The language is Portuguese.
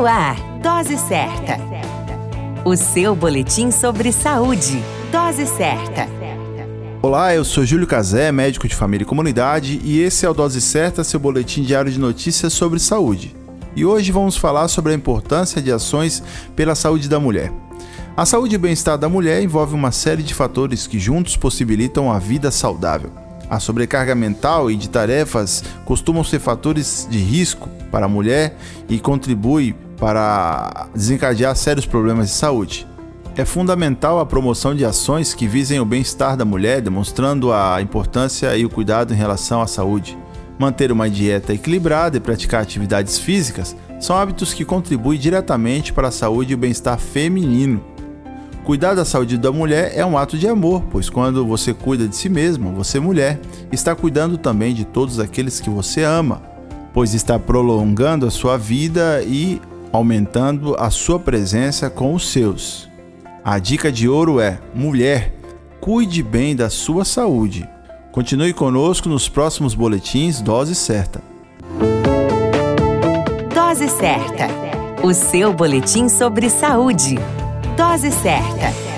No ar, Dose Certa. O seu boletim sobre saúde. Dose Certa. Olá, eu sou Júlio Cazé, médico de família e comunidade, e esse é o Dose Certa, seu boletim diário de notícias sobre saúde. E hoje vamos falar sobre a importância de ações pela saúde da mulher. A saúde e bem-estar da mulher envolve uma série de fatores que juntos possibilitam a vida saudável. A sobrecarga mental e de tarefas costumam ser fatores de risco para a mulher e contribui para desencadear sérios problemas de saúde. É fundamental a promoção de ações que visem o bem-estar da mulher, demonstrando a importância e o cuidado em relação à saúde. Manter uma dieta equilibrada e praticar atividades físicas são hábitos que contribuem diretamente para a saúde e o bem-estar feminino. Cuidar da saúde da mulher é um ato de amor, pois quando você cuida de si mesma, você mulher, está cuidando também de todos aqueles que você ama, pois está prolongando a sua vida e aumentando a sua presença com os seus. A dica de ouro é: mulher, cuide bem da sua saúde. Continue conosco nos próximos boletins Dose Certa. Dose Certa. O seu boletim sobre saúde. Dose certa.